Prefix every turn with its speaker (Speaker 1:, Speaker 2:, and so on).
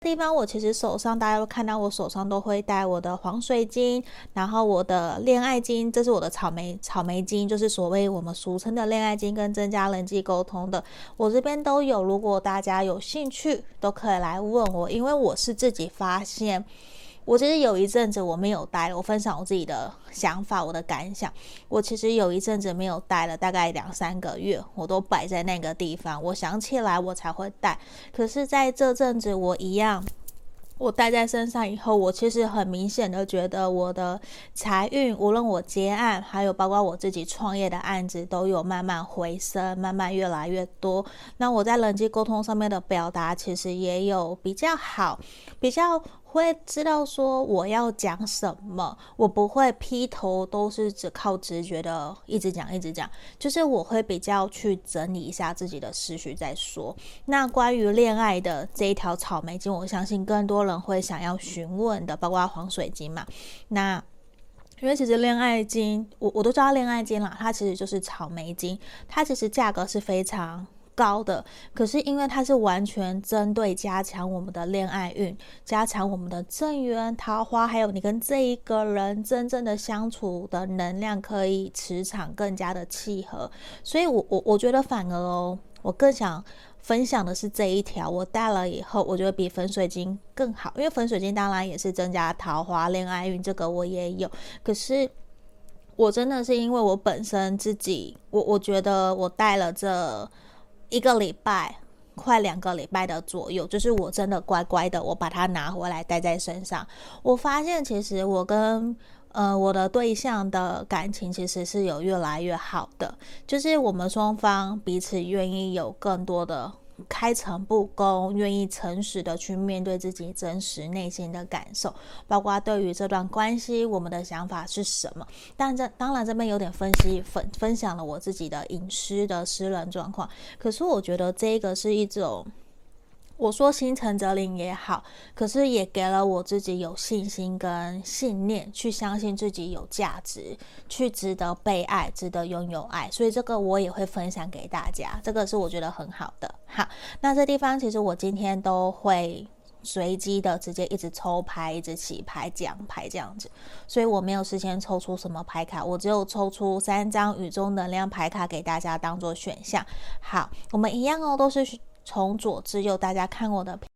Speaker 1: 地方我其实手上大家都看到，我手上都会带我的黄水晶，然后我的恋爱金，这是我的草莓草莓金，就是所谓我们俗称的恋爱金跟增加人际沟通的，我这边都有。如果大家有兴趣，都可以来问我，因为我是自己发现。我其实有一阵子我没有戴，我分享我自己的想法，我的感想。我其实有一阵子没有戴了，大概两三个月，我都摆在那个地方。我想起来我才会戴。可是在这阵子，我一样，我戴在身上以后，我其实很明显的觉得我的财运，无论我接案，还有包括我自己创业的案子，都有慢慢回升，慢慢越来越多。那我在人际沟通上面的表达，其实也有比较好，比较。会知道说我要讲什么，我不会劈头都是只靠直觉的一直讲一直讲，就是我会比较去整理一下自己的思绪再说。那关于恋爱的这一条草莓晶，我相信更多人会想要询问的，包括黄水晶嘛。那因为其实恋爱金，我我都知道恋爱金啦，它其实就是草莓金，它其实价格是非常。高的，可是因为它是完全针对加强我们的恋爱运，加强我们的正缘、桃花，还有你跟这一个人真正的相处的能量，可以磁场更加的契合。所以，我我我觉得反而哦，我更想分享的是这一条，我戴了以后，我觉得比粉水晶更好，因为粉水晶当然也是增加桃花、恋爱运，这个我也有，可是我真的是因为我本身自己，我我觉得我戴了这。一个礼拜，快两个礼拜的左右，就是我真的乖乖的，我把它拿回来戴在身上。我发现其实我跟呃我的对象的感情其实是有越来越好的，就是我们双方彼此愿意有更多的。开诚布公，愿意诚实的去面对自己真实内心的感受，包括对于这段关系，我们的想法是什么。但这当然这边有点分析分分享了我自己的隐私的私人状况，可是我觉得这个是一种。我说心诚则灵也好，可是也给了我自己有信心跟信念，去相信自己有价值，去值得被爱，值得拥有爱。所以这个我也会分享给大家，这个是我觉得很好的。好，那这地方其实我今天都会随机的直接一直抽牌，一直起牌讲牌这样子，所以我没有事先抽出什么牌卡，我只有抽出三张宇宙能量牌卡给大家当做选项。好，我们一样哦，都是。从左至右，大家看我的